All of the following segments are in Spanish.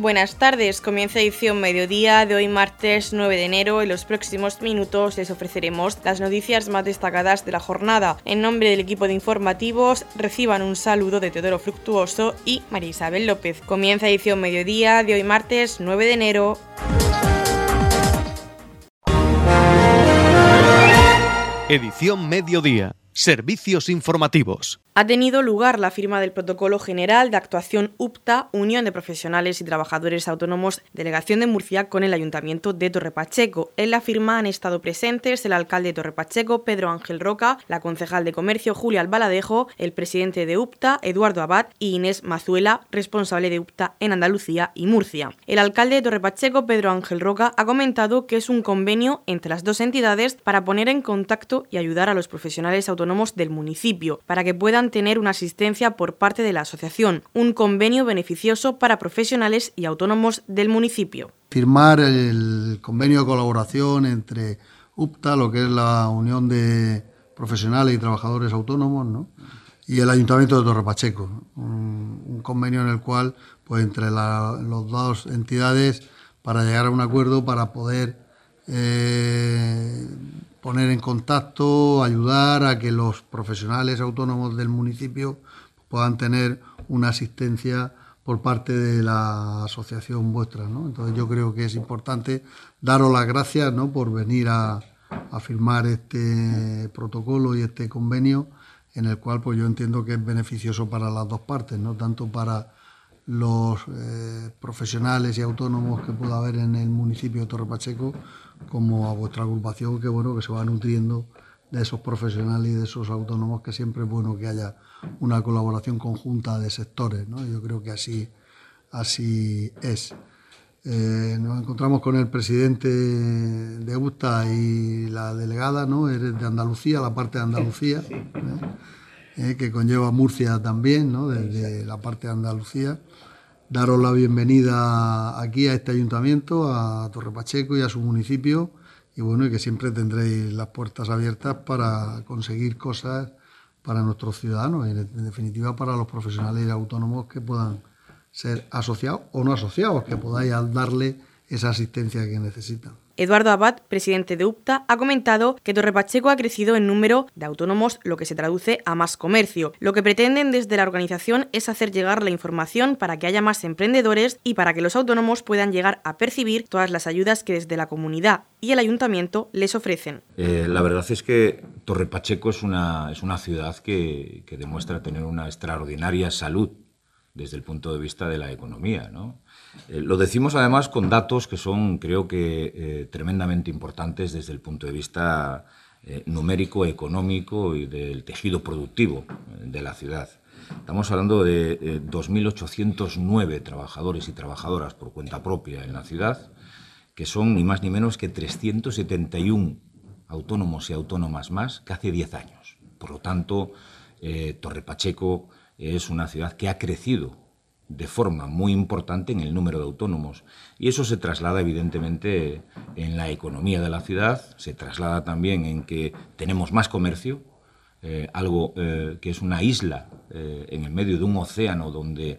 Buenas tardes, comienza edición mediodía de hoy martes 9 de enero. En los próximos minutos les ofreceremos las noticias más destacadas de la jornada. En nombre del equipo de informativos reciban un saludo de Teodoro Fructuoso y María Isabel López. Comienza edición mediodía de hoy martes 9 de enero. Edición mediodía. Servicios informativos ha tenido lugar la firma del Protocolo General de Actuación UPTA, Unión de Profesionales y Trabajadores Autónomos, Delegación de Murcia, con el Ayuntamiento de Torrepacheco. En la firma han estado presentes el alcalde de Torrepacheco, Pedro Ángel Roca, la concejal de Comercio, Julia Albaladejo, el presidente de UPTA, Eduardo Abad, y Inés Mazuela, responsable de UPTA en Andalucía y Murcia. El alcalde de Torrepacheco, Pedro Ángel Roca, ha comentado que es un convenio entre las dos entidades para poner en contacto y ayudar a los profesionales autónomos del municipio, para que puedan tener una asistencia por parte de la asociación, un convenio beneficioso para profesionales y autónomos del municipio. Firmar el convenio de colaboración entre UPTA, lo que es la Unión de Profesionales y Trabajadores Autónomos, y el Ayuntamiento de Torre Pacheco, un, convenio en el cual, pues entre las dos entidades, para llegar a un acuerdo para poder eh, poner en contacto, ayudar a que los profesionales autónomos del municipio puedan tener una asistencia por parte de la asociación vuestra. Entonces yo creo que es importante daros las gracias ¿no? por venir a, firmar este protocolo y este convenio en el cual pues yo entiendo que es beneficioso para las dos partes, no tanto para los eh, profesionales y autónomos que pueda haber en el municipio de Torre Pacheco como a vuestra agrupación, que bueno, que se va nutriendo de esos profesionales y de esos autónomos, que siempre es bueno que haya una colaboración conjunta de sectores, ¿no? Yo creo que así, así es. Eh, nos encontramos con el presidente de USTA y la delegada, ¿no? Eres de Andalucía, la parte de Andalucía, ¿eh? Eh, que conlleva Murcia también, ¿no? Desde la parte de Andalucía daros la bienvenida aquí a este ayuntamiento, a Torre Pacheco y a su municipio, y bueno, y que siempre tendréis las puertas abiertas para conseguir cosas para nuestros ciudadanos y en definitiva para los profesionales autónomos que puedan ser asociados o no asociados, que podáis darle esa asistencia que necesitan. Eduardo Abad, presidente de UPTA, ha comentado que Torre Pacheco ha crecido en número de autónomos, lo que se traduce a más comercio. Lo que pretenden desde la organización es hacer llegar la información para que haya más emprendedores y para que los autónomos puedan llegar a percibir todas las ayudas que desde la comunidad y el ayuntamiento les ofrecen. Eh, la verdad es que Torre Pacheco es una, es una ciudad que, que demuestra tener una extraordinaria salud desde el punto de vista de la economía. ¿no? Eh, lo decimos además con datos que son, creo que, eh, tremendamente importantes desde el punto de vista eh, numérico, económico y del tejido productivo de la ciudad. Estamos hablando de 2.809 trabajadores y trabajadoras por cuenta propia en la ciudad, que son ni más ni menos que 371 autónomos y autónomas más que hace 10 años. Por lo tanto, Torre Pacheco es una ciudad que ha crecido de forma muy importante en el número de autónomos. Y eso se traslada evidentemente en la economía de la ciudad, se traslada también en que tenemos más comercio, eh, algo eh, que es una isla eh, en el medio de un océano donde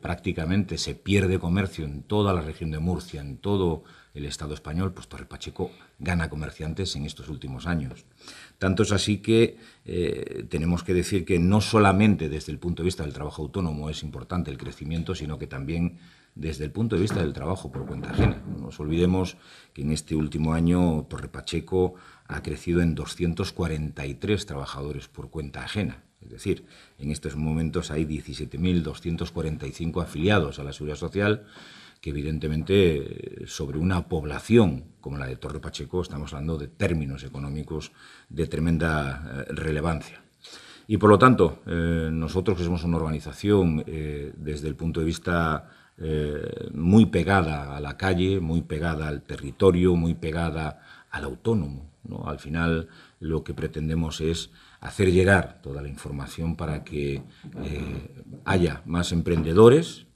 prácticamente se pierde comercio en toda la región de Murcia, en todo el Estado español, pues Torre Pacheco gana comerciantes en estos últimos años. Tanto es así que eh, tenemos que decir que no solamente desde el punto de vista del trabajo autónomo es importante el crecimiento, sino que también desde el punto de vista del trabajo por cuenta ajena. No nos olvidemos que en este último año Torre Pacheco ha crecido en 243 trabajadores por cuenta ajena. Es decir, en estos momentos hay 17.245 afiliados a la Seguridad Social que evidentemente sobre una población como la de Torre Pacheco estamos hablando de términos económicos de tremenda eh, relevancia. Y por lo tanto, eh, nosotros que somos una organización eh, desde el punto de vista muy pegada a la calle, muy pegada al territorio, muy pegada al autónomo, ¿no? al final lo que pretendemos es hacer llegar toda la información para que haya más emprendedores,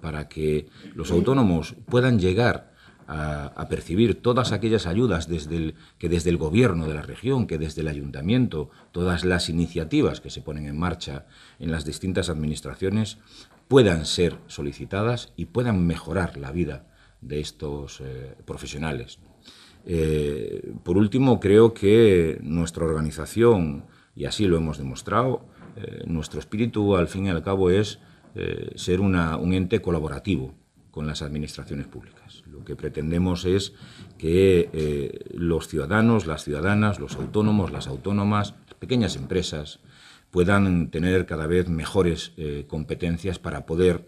para que los autónomos puedan llegar a, percibir todas aquellas ayudas desde que desde el gobierno de la región, que desde el ayuntamiento, todas las iniciativas que se ponen en marcha en las distintas administraciones, puedan ser solicitadas y puedan mejorar la vida de estos eh, profesionales. Eh, por último, creo que nuestra organización, y así lo hemos demostrado, eh, nuestro espíritu al fin y al cabo es ser un ente colaborativo con las administraciones públicas. Lo que pretendemos es que los ciudadanos, las ciudadanas, los autónomos, las autónomas, pequeñas empresas, puedan tener cada vez mejores competencias para poder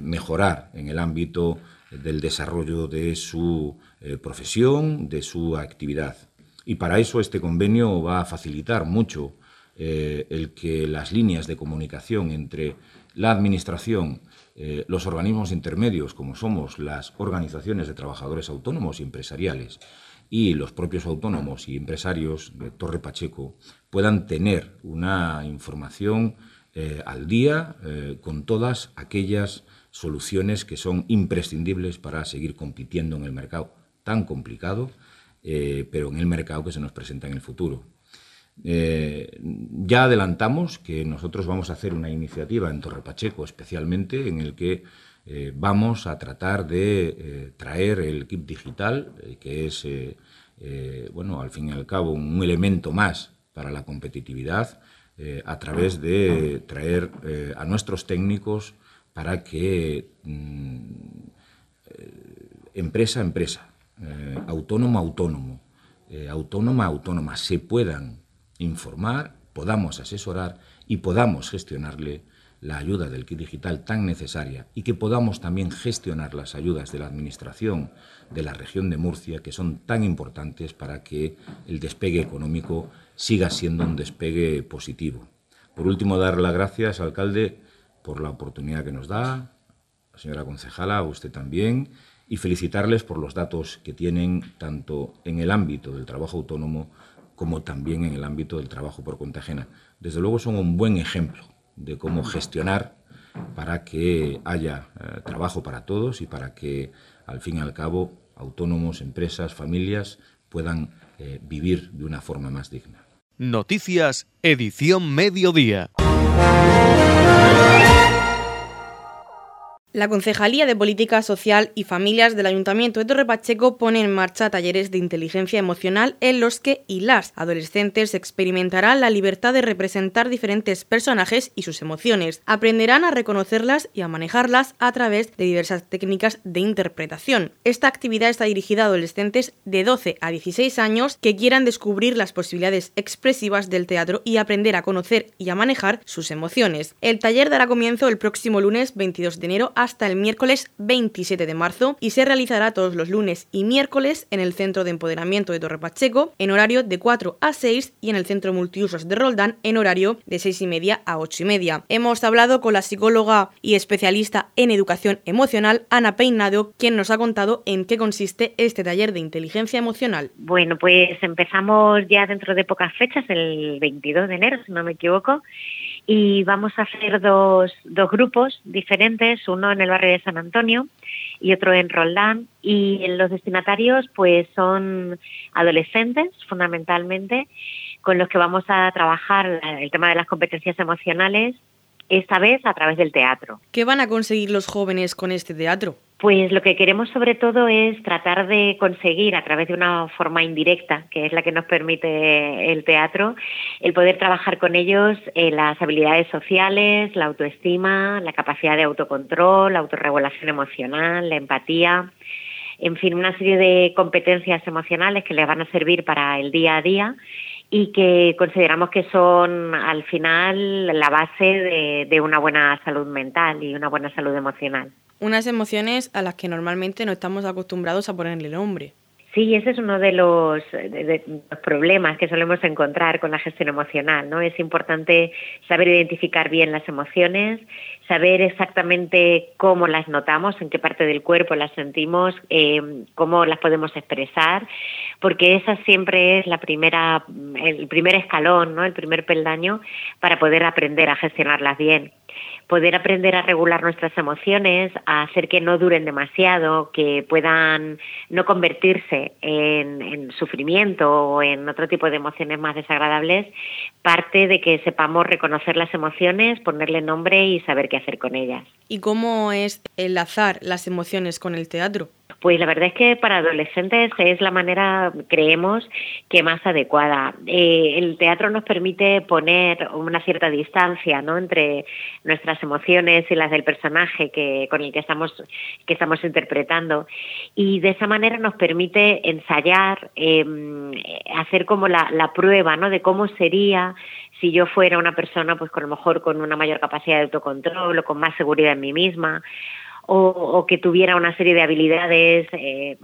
mejorar en el ámbito del desarrollo de su eh, profesión, de su actividad. Y para eso este convenio va a facilitar mucho eh, el que las líneas de comunicación entre la Administración, eh, los organismos intermedios, como somos las organizaciones de trabajadores autónomos y empresariales, y los propios autónomos y empresarios de Torre Pacheco puedan tener una información al día con todas aquellas soluciones que son imprescindibles para seguir compitiendo en el mercado tan complicado, eh, pero en el mercado que se nos presenta en el futuro. Eh, ya adelantamos que nosotros vamos a hacer una iniciativa en Torre Pacheco especialmente en el que eh, vamos a tratar de traer el kit digital, que es, bueno, al fin y al cabo, un elemento más para la competitividad, a través de traer a nuestros técnicos para que mm, empresa a empresa, eh, autónomo a autónomo, eh, autónoma a autónoma, se puedan informar, podamos asesorar y podamos gestionarle la ayuda del kit digital tan necesaria y que podamos también gestionar las ayudas de la Administración de la región de Murcia, que son tan importantes para que el despegue económico siga siendo un despegue positivo. Por último, dar las gracias, alcalde, por la oportunidad que nos da, señora concejala, a usted también, y felicitarles por los datos que tienen tanto en el ámbito del trabajo autónomo como también en el ámbito del trabajo por cuenta ajena. Desde luego son un buen ejemplo de cómo gestionar para que haya eh, trabajo para todos y para que, al fin y al cabo, autónomos, empresas, familias puedan eh, vivir de una forma más digna. Noticias, edición mediodía. La Concejalía de Política Social y Familias del Ayuntamiento de Torre Pacheco pone en marcha talleres de inteligencia emocional en los que y las adolescentes experimentarán la libertad de representar diferentes personajes y sus emociones. Aprenderán a reconocerlas y a manejarlas a través de diversas técnicas de interpretación. Esta actividad está dirigida a adolescentes de 12 a 16 años que quieran descubrir las posibilidades expresivas del teatro y aprender a conocer y a manejar sus emociones. El taller dará comienzo el próximo lunes 22 de enero hasta el miércoles 27 de marzo y se realizará todos los lunes y miércoles en el Centro de Empoderamiento de Torre Pacheco en horario de 4 a 6 y en el Centro Multiusos de Roldán en horario de 6 y media a 8 y media. Hemos hablado con la psicóloga y especialista en educación emocional Ana Peinado, quien nos ha contado en qué consiste este taller de inteligencia emocional. Bueno, pues empezamos ya dentro de pocas fechas, el 22 de enero, si no me equivoco, y vamos a hacer dos, dos grupos diferentes, uno en el barrio de San Antonio y otro en Roldán. Y los destinatarios pues son adolescentes fundamentalmente, con los que vamos a trabajar el tema de las competencias emocionales, esta vez a través del teatro. ¿Qué van a conseguir los jóvenes con este teatro? Pues lo que queremos sobre todo es tratar de conseguir a través de una forma indirecta, que es la que nos permite el teatro, el poder trabajar con ellos en las habilidades sociales, la autoestima, la capacidad de autocontrol, la autorregulación emocional, la empatía, en fin, una serie de competencias emocionales que les van a servir para el día a día y que consideramos que son al final la base de una buena salud mental y una buena salud emocional unas emociones a las que normalmente no estamos acostumbrados a ponerle nombre. Sí, ese es uno de los, problemas que solemos encontrar con la gestión emocional, ¿no? Es importante saber identificar bien las emociones, saber exactamente cómo las notamos, en qué parte del cuerpo las sentimos, eh, cómo las podemos expresar, porque esa siempre es la primera, el primer escalón, ¿no? El primer peldaño para poder aprender a gestionarlas bien poder aprender a regular nuestras emociones, a hacer que no duren demasiado, que puedan no convertirse en, sufrimiento o en otro tipo de emociones más desagradables, parte de que sepamos reconocer las emociones, ponerle nombre y saber qué hacer con ellas. ¿Y cómo es enlazar las emociones con el teatro? Pues la verdad es que para adolescentes es la manera, creemos, que más adecuada. Eh, el teatro nos permite poner una cierta distancia ¿no? entre nuestras emociones y las del personaje que, con el que estamos, que estamos interpretando y de esa manera nos permite ensayar, em, hacer como la, la prueba ¿no? de cómo sería si yo fuera una persona pues con lo mejor con una mayor capacidad de autocontrol o con más seguridad en mí misma o, que tuviera una serie de habilidades eh,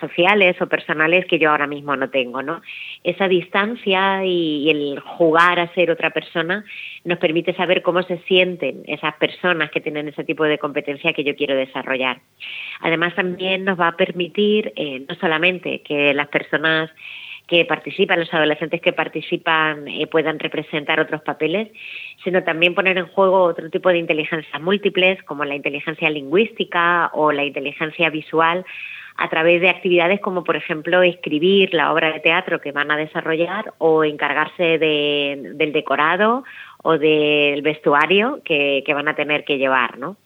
sociales o personales que yo ahora mismo no tengo, ¿no? Esa distancia y, el jugar a ser otra persona nos permite saber cómo se sienten esas personas que tienen ese tipo de competencia que yo quiero desarrollar. Además también nos va a permitir eh, no solamente que las personas que participan, los adolescentes que participan eh, puedan representar otros papeles, sino también poner en juego otro tipo de inteligencias múltiples, como la inteligencia lingüística o la inteligencia visual, a través de actividades como, por ejemplo, escribir la obra de teatro que van a desarrollar o encargarse del decorado o del vestuario que, van a tener que llevar. ¿no?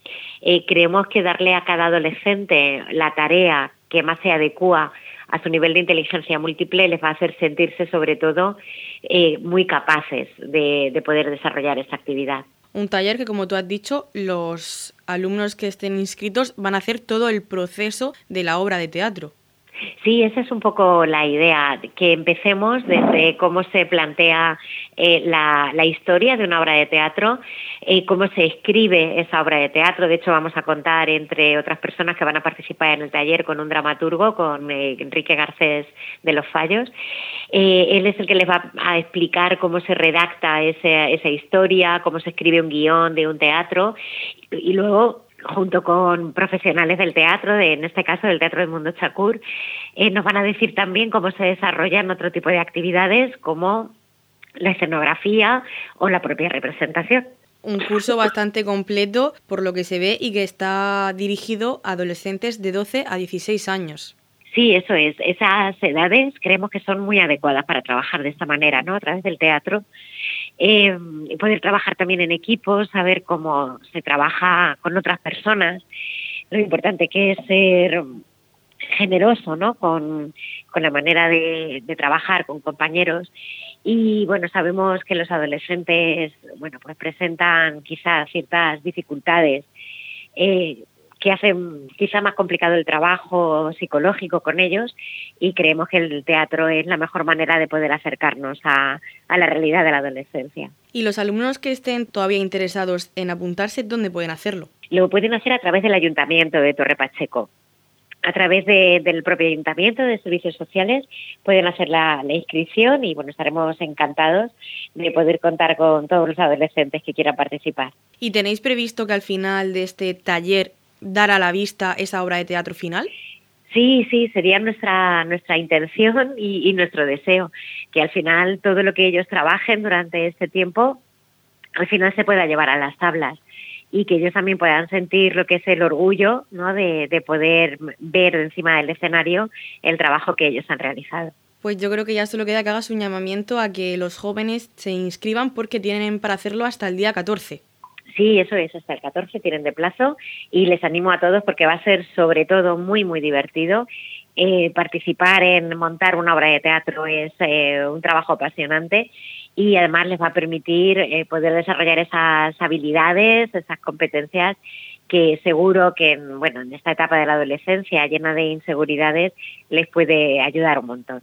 Eh, creemos que darle a cada adolescente la tarea que más se adecua a su nivel de inteligencia múltiple les va a hacer sentirse sobre todo eh, muy capaces de, de poder desarrollar esa actividad. Un taller que, como tú has dicho, los alumnos que estén inscritos van a hacer todo el proceso de la obra de teatro. Sí, esa es un poco la idea, que empecemos desde cómo se plantea eh, la, historia de una obra de teatro, y cómo se escribe esa obra de teatro. De hecho, vamos a contar, entre otras personas que van a participar en el taller, con un dramaturgo, con eh, Enrique Garcés de Los Fallos. Eh, él es el que les va a explicar cómo se redacta esa historia, cómo se escribe un guion de un teatro y luego junto con profesionales del teatro, en este caso del Teatro del Mundo Chacur, eh, nos van a decir también cómo se desarrollan otro tipo de actividades como la escenografía o la propia representación. Un curso bastante completo por lo que se ve y que está dirigido a adolescentes de 12 a 16 años. Sí, eso es. Esas edades creemos que son muy adecuadas para trabajar de esta manera, ¿no? A través del teatro. Eh, poder trabajar también en equipos, saber cómo se trabaja con otras personas. Lo importante que es ser generoso, ¿no? Con, la manera de, trabajar con compañeros. Y bueno, sabemos que los adolescentes, bueno, pues presentan quizás ciertas dificultades. Eh, que hacen quizá más complicado el trabajo psicológico con ellos y creemos que el teatro es la mejor manera de poder acercarnos a, la realidad de la adolescencia. ¿Y los alumnos que estén todavía interesados en apuntarse, dónde pueden hacerlo? Lo pueden hacer a través del Ayuntamiento de Torre Pacheco. A través del propio Ayuntamiento de Servicios Sociales pueden hacer la, la inscripción y bueno, estaremos encantados de poder contar con todos los adolescentes que quieran participar. ¿Y tenéis previsto que al final de este taller dar a la vista esa obra de teatro final? Sí, sí, sería nuestra, nuestra intención y, nuestro deseo, que al final todo lo que ellos trabajen durante este tiempo, al final se pueda llevar a las tablas y que ellos también puedan sentir lo que es el orgullo ¿no? de, de poder ver encima del escenario el trabajo que ellos han realizado. Pues yo creo que ya solo queda que hagas un llamamiento a que los jóvenes se inscriban porque tienen para hacerlo hasta el día 14. Sí, eso es, hasta el 14 tienen de plazo y les animo a todos porque va a ser sobre todo muy, muy divertido. Eh, participar en montar una obra de teatro es eh, un trabajo apasionante y además les va a permitir eh, poder desarrollar esas habilidades, esas competencias que seguro que bueno, en esta etapa de la adolescencia llena de inseguridades les puede ayudar un montón.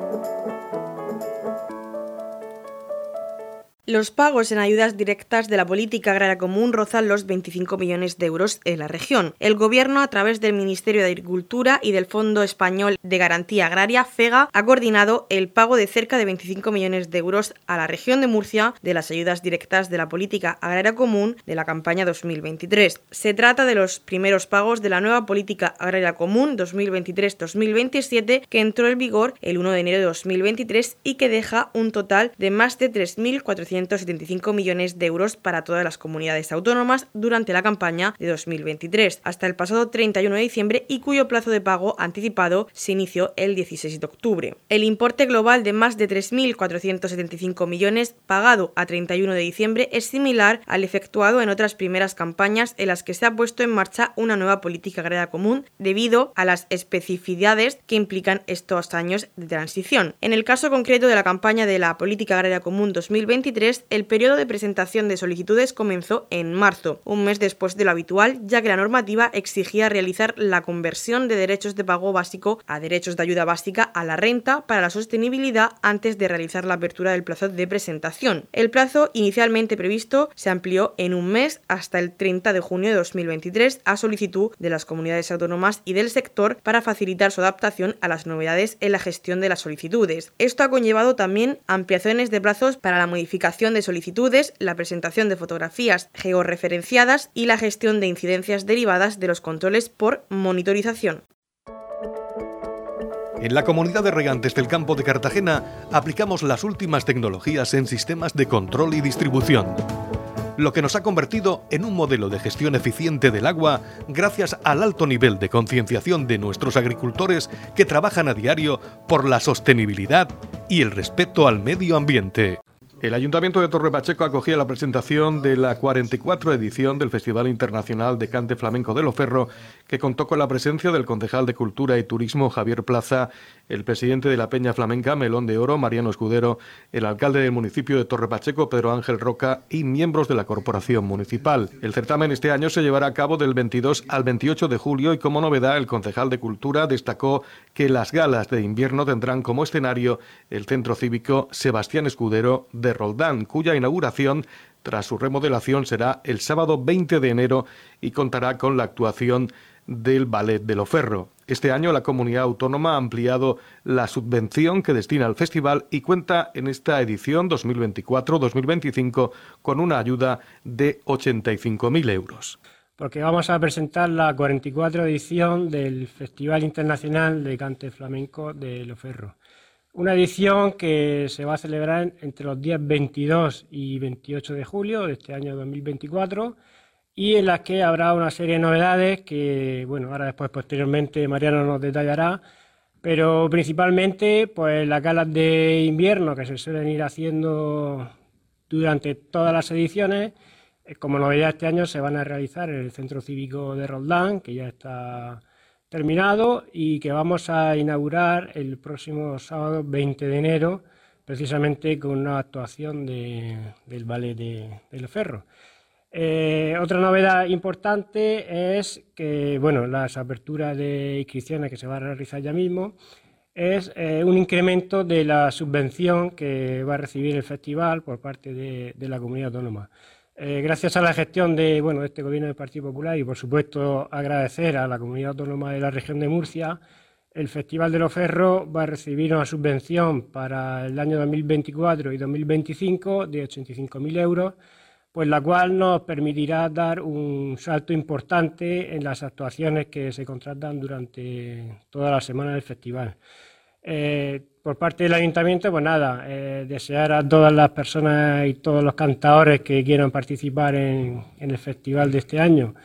Los pagos en ayudas directas de la política agraria común rozan los 25 millones de euros en la región. El Gobierno, a través del Ministerio de Agricultura y del Fondo Español de Garantía Agraria, FEGA, ha coordinado el pago de cerca de 25 millones de euros a la región de Murcia de las ayudas directas de la política agraria común de la campaña 2023. Se trata de los primeros pagos de la nueva política agraria común 2023-2027 que entró en vigor el 1 de enero de 2023 y que deja un total de más de 3.400 175 millones de euros para todas las comunidades autónomas durante la campaña de 2023 hasta el pasado 31 de diciembre y cuyo plazo de pago anticipado se inició el 16 de octubre. El importe global de más de 3.475 millones pagado a 31 de diciembre es similar al efectuado en otras primeras campañas en las que se ha puesto en marcha una nueva política agraria común debido a las especificidades que implican estos años de transición. En el caso concreto de la campaña de la política agraria común 2023 el periodo de presentación de solicitudes comenzó en marzo, un mes después de lo habitual, ya que la normativa exigía realizar la conversión de derechos de pago básico a derechos de ayuda básica a la renta para la sostenibilidad antes de realizar la apertura del plazo de presentación. El plazo inicialmente previsto se amplió en un mes hasta el 30 de junio de 2023 a solicitud de las comunidades autónomas y del sector para facilitar su adaptación a las novedades en la gestión de las solicitudes. Esto ha conllevado también ampliaciones de plazos para la modificación de solicitudes, la presentación de fotografías georreferenciadas y la gestión de incidencias derivadas de los controles por monitorización. En la comunidad de regantes del campo de Cartagena aplicamos las últimas tecnologías en sistemas de control y distribución lo que nos ha convertido en un modelo de gestión eficiente del agua gracias al alto nivel de concienciación de nuestros agricultores que trabajan a diario por la sostenibilidad y el respeto al medio ambiente. El Ayuntamiento de Torre Pacheco acogía la presentación de la 44 edición del Festival Internacional de Cante Flamenco de Loferro, que contó con la presencia del concejal de Cultura y Turismo Javier Plaza, el presidente de la Peña Flamenca Melón de Oro Mariano Escudero, el alcalde del municipio de Torre Pacheco Pedro Ángel Roca y miembros de la corporación municipal. El certamen este año se llevará a cabo del 22 al 28 de julio y como novedad el concejal de Cultura destacó que las galas de invierno tendrán como escenario el Centro Cívico Sebastián Escudero de Roldán, cuya inauguración tras su remodelación será el sábado 20 de enero y contará con la actuación del Ballet de Loferro. Este año la comunidad autónoma ha ampliado la subvención que destina al festival y cuenta en esta edición 2024-2025 con una ayuda de 85.000 euros. Porque vamos a presentar la 44 edición del Festival Internacional de Cante Flamenco de Loferro. Una edición que se va a celebrar entre los días 22 y 28 de julio de este año 2024 y en las que habrá una serie de novedades que, bueno, ahora después posteriormente Mariano nos detallará, pero principalmente pues las galas de invierno que se suelen ir haciendo durante todas las ediciones, eh, como novedad este año se van a realizar en el Centro Cívico de Roldán, que ya está terminado y que vamos a inaugurar el próximo sábado 20 de enero, precisamente con una actuación del ballet de, de Ferro. Eh, otra novedad importante es que, bueno, las aperturas de inscripciones que se van a realizar ya mismo es eh, un incremento de la subvención que va a recibir el festival por parte de la comunidad autónoma. Eh, gracias a la gestión de, bueno, este gobierno del Partido Popular y, por supuesto, agradecer a la comunidad autónoma de la región de Murcia, el Festival de los Ferros va a recibir una subvención para el año 2024 y 2025 de 85.000 euros, pues la cual nos permitirá dar un salto importante en las actuaciones que se contratan durante toda la semana del festival. Eh, por parte del ayuntamiento, pues nada, eh, desear a todas las personas y todos los cantadores que quieran participar en, en el festival de este año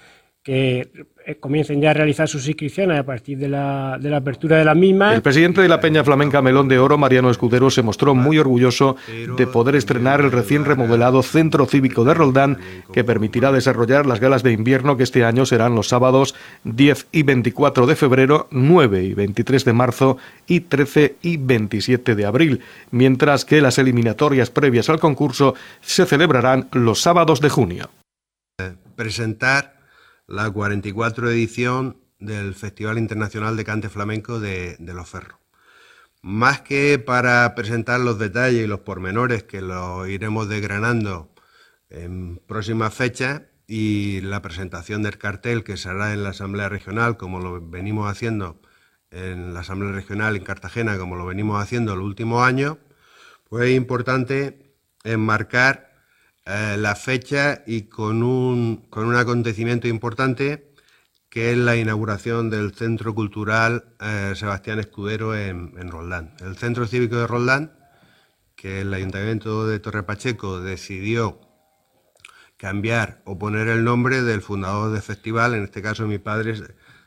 que eh, comiencen ya a realizar sus inscripciones a partir de la, de la, apertura de la misma. El presidente de la Peña Flamenca Melón de Oro, Mariano Escudero, se mostró muy orgulloso de poder estrenar el recién remodelado Centro Cívico de Roldán, que permitirá desarrollar las galas de invierno que este año serán los sábados 10 y 24 de febrero, 9 y 23 de marzo y 13 y 27 de abril, mientras que las eliminatorias previas al concurso se celebrarán los sábados de junio. Presentar la 44 edición del Festival Internacional de Cante Flamenco de, Los Ferros. más que para presentar los detalles y los pormenores que los iremos desgranando en próximas fechas y la presentación del cartel que se hará en la Asamblea Regional, como lo venimos haciendo en la Asamblea Regional en Cartagena, como lo venimos haciendo los últimos años, pues es importante enmarcar eh, la fecha y con un, con un acontecimiento importante que es la inauguración del Centro Cultural eh, Sebastián Escudero en, en, Roldán. El Centro Cívico de Roldán, que el Ayuntamiento de Torre Pacheco decidió cambiar o poner el nombre del fundador del festival, en este caso mi padre,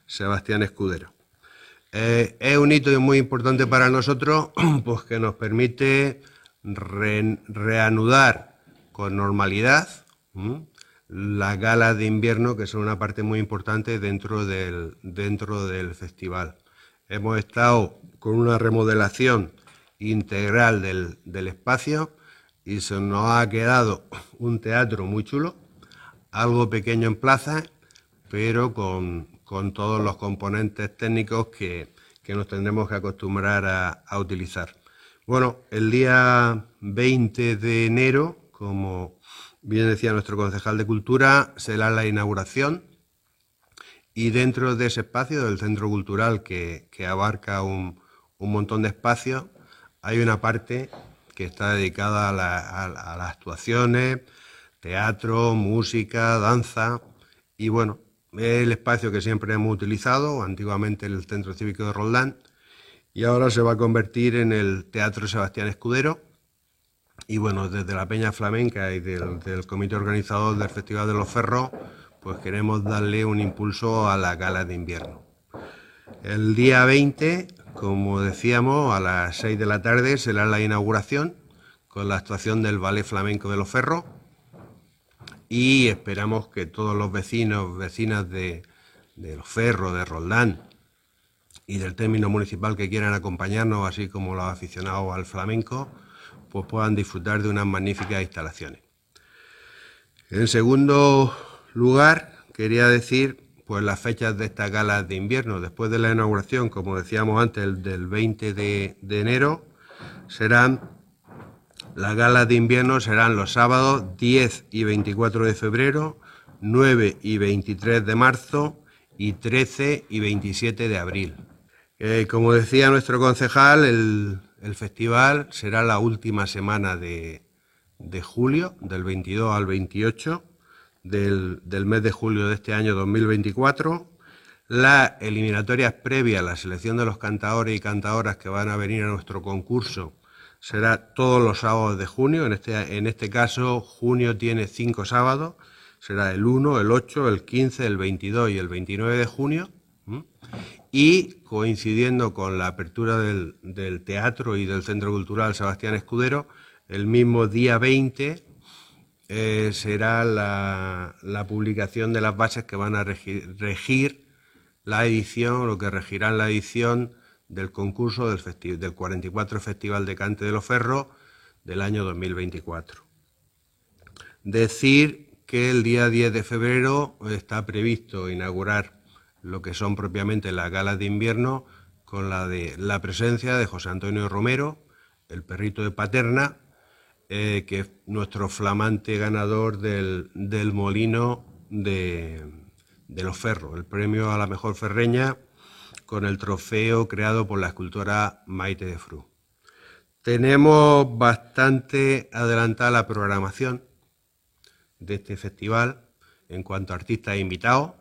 Sebastián Escudero. Eh, es un hito muy importante para nosotros, pues que nos permite reanudar con normalidad las galas de invierno, que son una parte muy importante dentro del, dentro del festival. Hemos estado con una remodelación integral del, del espacio y se nos ha quedado un teatro muy chulo, algo pequeño en plaza, pero con, con todos los componentes técnicos que, que nos tendremos que acostumbrar a, a, utilizar. Bueno, el día 20 de enero, como bien decía nuestro concejal de Cultura, será la inauguración y dentro de ese espacio del Centro Cultural que, que abarca un, un, montón de espacios, hay una parte que está dedicada a, a las actuaciones, teatro, música, danza y bueno, es el espacio que siempre hemos utilizado, antiguamente el Centro Cívico de Roldán, y ahora se va a convertir en el Teatro Sebastián Escudero. Y bueno, desde la Peña Flamenca y del, del comité organizador del Festival de los Ferros, pues queremos darle un impulso a la gala de invierno. El día 20, como decíamos, a las 6 de la tarde será la inauguración con la actuación del Ballet Flamenco de los Ferros y esperamos que todos los vecinos, vecinas de, de Los Ferros, de Roldán y del término municipal que quieran acompañarnos, así como los aficionados al flamenco, pues puedan disfrutar de unas magníficas instalaciones. En segundo lugar, quería decir pues las fechas de estas galas de invierno. Después de la inauguración, como decíamos antes, del 20 de, de enero, serán las galas de invierno serán los sábados 10 y 24 de febrero, 9 y 23 de marzo y 13 y 27 de abril. Eh, como decía nuestro concejal, el, el, festival será la última semana de, de, julio, del 22 al 28 del, del mes de julio de este año 2024. Las eliminatorias previas a la selección de los cantadores y cantadoras que van a venir a nuestro concurso será todos los sábados de junio. En este, en este caso, junio tiene cinco sábados. Será el 1, el 8, el 15, el 22 y el 29 de junio. Y coincidiendo con la apertura del, teatro y del Centro Cultural Sebastián Escudero, el mismo día 20 eh, será la, publicación de las bases que van a regir, la edición, lo que regirán la edición del concurso del, del 44 Festival de Cante de los Ferros del año 2024. Decir que el día 10 de febrero está previsto inaugurar lo que son propiamente las galas de invierno con la, de, la presencia de José Antonio Romero, el perrito de Paterna, eh, que es nuestro flamante ganador del, del molino de, de los ferros, el premio a la mejor ferreña con el trofeo creado por la escultora Maite de Fru. Tenemos bastante adelantada la programación de este festival en cuanto a artistas invitados,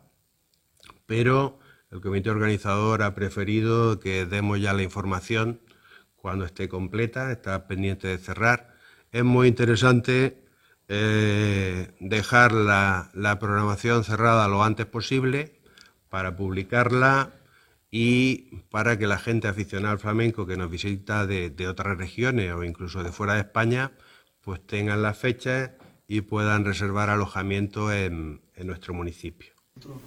pero el comité organizador ha preferido que demos ya la información cuando esté completa, está pendiente de cerrar. Es muy interesante eh, dejar la, programación cerrada lo antes posible para publicarla y para que la gente aficionada al flamenco que nos visita de, otras regiones o incluso de fuera de España, pues tengan las fechas y puedan reservar alojamiento en, en nuestro municipio.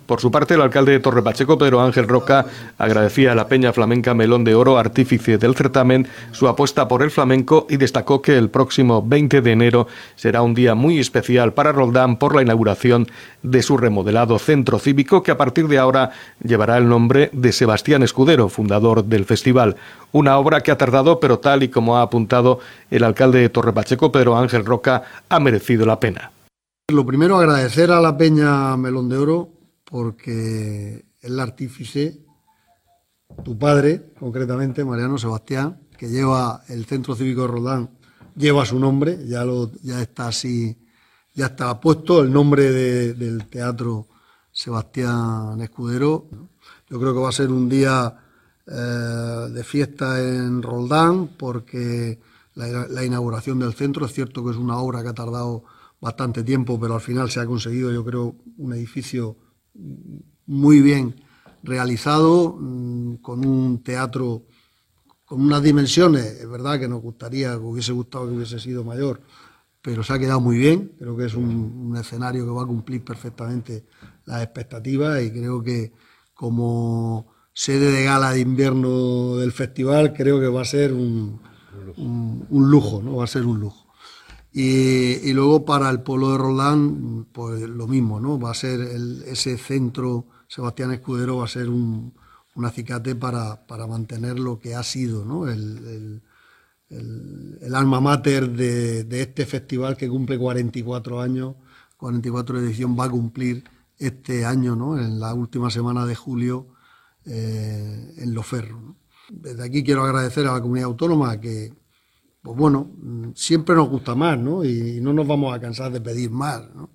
Por su parte, el alcalde de Torre Pacheco, Pedro Ángel Roca, agradecía a la Peña Flamenca Melón de Oro, artífice del certamen, su apuesta por el flamenco y destacó que el próximo 20 de enero será un día muy especial para Roldán por la inauguración de su remodelado centro cívico que a partir de ahora llevará el nombre de Sebastián Escudero, fundador del festival. Una obra que ha tardado, pero tal y como ha apuntado el alcalde de Torre Pacheco, Pedro Ángel Roca, ha merecido la pena. Lo primero, agradecer a la Peña Melón de Oro porque el artífice, tu padre, concretamente, Mariano Sebastián, que lleva el Centro Cívico de Rodán, lleva su nombre, ya, lo, está así, ya está puesto el nombre del Teatro Sebastián Escudero. Yo creo que va a ser un día eh, de fiesta en Roldán porque la, inauguración del centro es cierto que es una obra que ha tardado bastante tiempo, pero al final se ha conseguido, yo creo, un edificio muy bien realizado, mm, con un teatro con unas dimensiones, es verdad que nos gustaría, que hubiese gustado que hubiese sido mayor, pero se ha quedado muy bien, creo que es un, escenario que va a cumplir perfectamente las expectativas y creo que como sede de gala de invierno del festival, creo que va a ser un, un lujo, ¿no? Va a ser un lujo. Y, luego para el pueblo de Roldán, pues lo mismo, ¿no? Va a ser ese centro, Sebastián Escudero va a ser un, acicate para, mantener lo que ha sido, ¿no? El, alma mater de, este festival que cumple 44 años, 44 edición, va a cumplir este año, ¿no? En la última semana de julio eh, en Loferro. Desde aquí quiero agradecer a la comunidad autónoma que, pues bueno, siempre nos gusta más, ¿no? Y no nos vamos a cansar de pedir más, ¿no?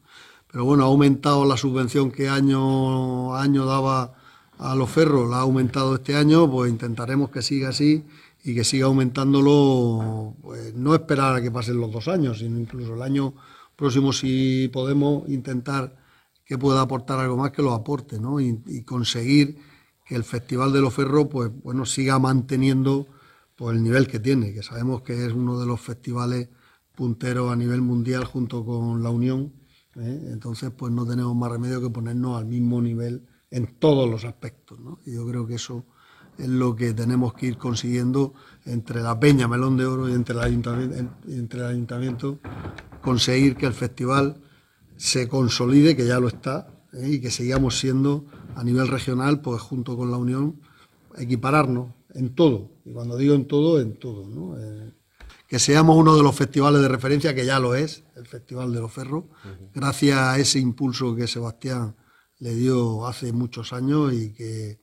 Pero bueno, ha aumentado la subvención que año año daba a los ferros, la ha aumentado este año, pues intentaremos que siga así y que siga aumentándolo, pues no esperar a que pasen los dos años, sino incluso el año próximo si podemos intentar que pueda aportar algo más que lo aporte, ¿no? Y, y conseguir que el Festival de los Ferros, pues bueno, siga manteniendo por el nivel que tiene, que sabemos que es uno de los festivales punteros a nivel mundial junto con la Unión. ¿eh? Entonces, pues no tenemos más remedio que ponernos al mismo nivel en todos los aspectos. Y yo creo que eso es lo que tenemos que ir consiguiendo entre la Peña Melón de Oro y entre el Ayuntamiento, conseguir que el festival se consolide, que ya lo está, ¿eh? y que sigamos siendo a nivel regional, pues junto con la Unión, equipararnos en todo, y cuando digo en todo, en todo, ¿no? Eh, que seamos uno de los festivales de referencia, que ya lo es, el Festival de los Ferros, gracias a ese impulso que Sebastián le dio hace muchos años y que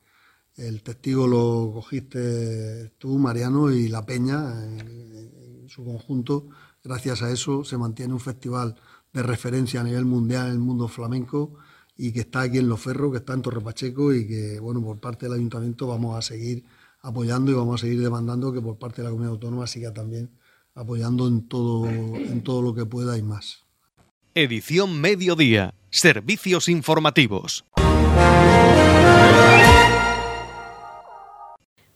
el testigo lo cogiste tú, Mariano, y La Peña en, su conjunto. Gracias a eso se mantiene un festival de referencia a nivel mundial en el mundo flamenco y que está aquí en Los Ferros, que está en Torre Pacheco y que, bueno, por parte del ayuntamiento vamos a seguir apoyando y vamos a seguir demandando que por parte de la comunidad autónoma siga también apoyando en todo, en todo lo que pueda y más. Edición Mediodía. Servicios informativos.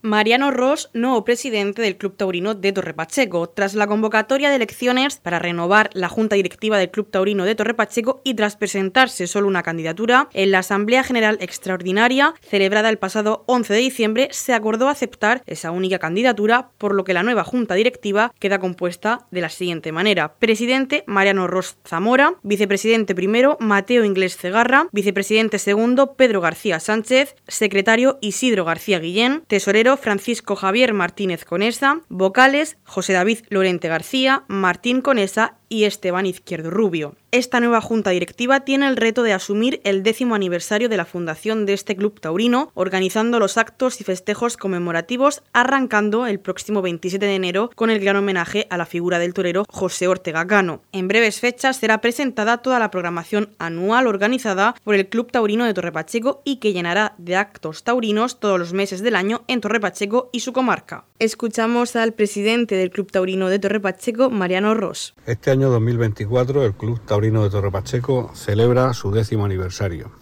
Mariano Ross, nuevo presidente del Club Taurino de Torre Pacheco, tras la convocatoria de elecciones para renovar la Junta Directiva del Club Taurino de Torre Pacheco y tras presentarse solo una candidatura, en la Asamblea General Extraordinaria, celebrada el pasado 11 de diciembre, se acordó aceptar esa única candidatura, por lo que la nueva Junta Directiva queda compuesta de la siguiente manera. Presidente Mariano Ross Zamora, vicepresidente primero Mateo Inglés Cegarra, vicepresidente segundo Pedro García Sánchez, secretario Isidro García Guillén, tesorero Francisco Javier Martínez Conesa, vocales José David Lorente García, Martín Conesa y Esteban Izquierdo Rubio. Esta nueva junta directiva tiene el reto de asumir el décimo aniversario de la fundación de este club taurino, organizando los actos y festejos conmemorativos, arrancando el próximo 27 de enero con el gran homenaje a la figura del torero José Ortega Cano. En breves fechas será presentada toda la programación anual organizada por el Club Taurino de Torre Pacheco y que llenará de actos taurinos todos los meses del año en Torre Pacheco y su comarca. Escuchamos al presidente del Club Taurino de Torre Pacheco, Mariano Ross. Este año 2024 el Club Taurino de Torre Pacheco celebra su décimo aniversario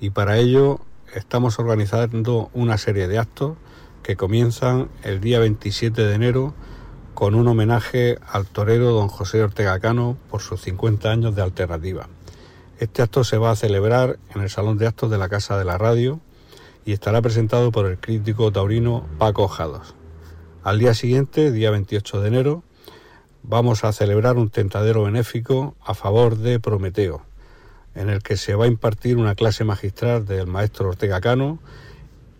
y para ello estamos organizando una serie de actos que comienzan el día 27 de enero con un homenaje al torero don José Ortega Cano por sus 50 años de alternativa. Este acto se va a celebrar en el Salón de Actos de la Casa de la Radio y estará presentado por el crítico taurino Paco Jados. Al día siguiente, día 28 de enero, vamos a celebrar un tentadero benéfico a favor de Prometeo, en el que se va a impartir una clase magistral del maestro Ortega Cano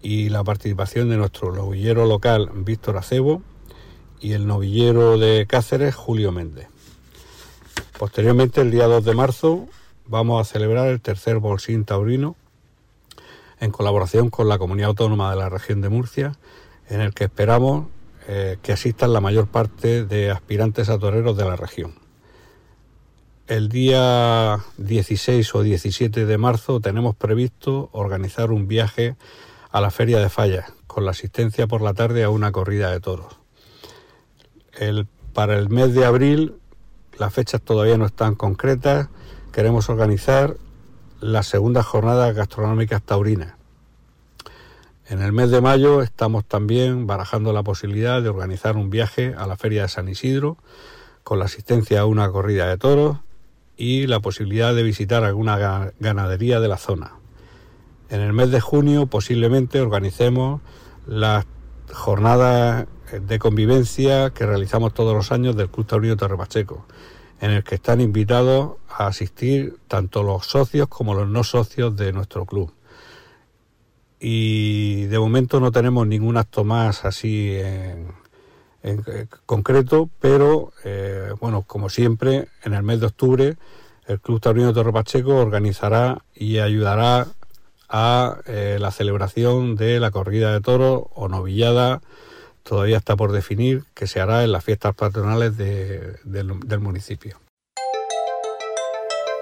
y la participación de nuestro novillero local Víctor Acebo y el novillero de Cáceres Julio Méndez. Posteriormente, el día 2 de marzo, vamos a celebrar el tercer Bolsín Taurino en colaboración con la Comunidad Autónoma de la Región de Murcia, en el que esperamos eh, que asistan la mayor parte de aspirantes a toreros de la región. El día 16 o 17 de marzo tenemos previsto organizar un viaje a la Feria de Fallas, con la asistencia por la tarde a una corrida de toros. para el mes de abril, las fechas todavía no están concretas, queremos organizar las segundas jornadas gastronómicas taurinas. En el mes de mayo estamos también barajando la posibilidad de organizar un viaje a la Feria de San Isidro con la asistencia a una corrida de toros y la posibilidad de visitar alguna ganadería de la zona. En el mes de junio posiblemente organicemos las jornadas de convivencia que realizamos todos los años del Club Taurino Torre Pacheco en el que están invitados a asistir tanto los socios como los no socios de nuestro club. Y de momento no tenemos ningún acto más así en, concreto, pero eh, bueno, como siempre, en el mes de octubre el Club Taurino Torre Pacheco organizará y ayudará a eh, la celebración de la corrida de toros o novillada todavía está por definir, que se hará en las fiestas patronales del municipio.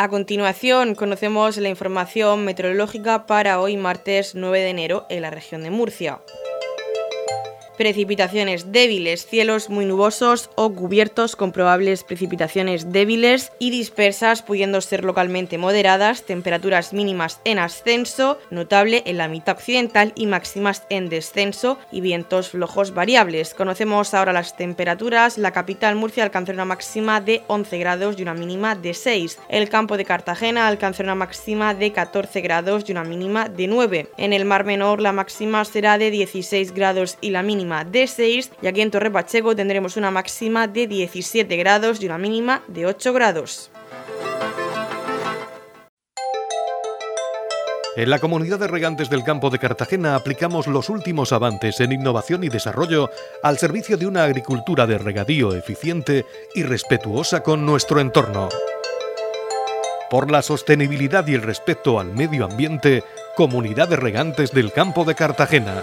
A continuación, conocemos la información meteorológica para hoy martes 9 de enero en la región de Murcia. Precipitaciones débiles, cielos muy nubosos o cubiertos con probables precipitaciones débiles y dispersas, pudiendo ser localmente moderadas, temperaturas mínimas en ascenso, notable en la mitad occidental y máximas en descenso y vientos flojos variables. Conocemos ahora las temperaturas. La capital Murcia alcanzó una máxima de 11 grados y una mínima de 6. El campo de Cartagena alcanzó una máxima de 14 grados y una mínima de 9. En el Mar Menor la máxima será de 16 grados y la de 6 y aquí en Torre Pacheco tendremos una máxima de 17 grados y una mínima de 8 grados. En la comunidad de regantes del campo de Cartagena aplicamos los últimos avances en innovación y desarrollo al servicio de una agricultura de regadío eficiente y respetuosa con nuestro entorno. Por la sostenibilidad y el respeto al medio ambiente, Comunidad de Regantes del Campo de Cartagena.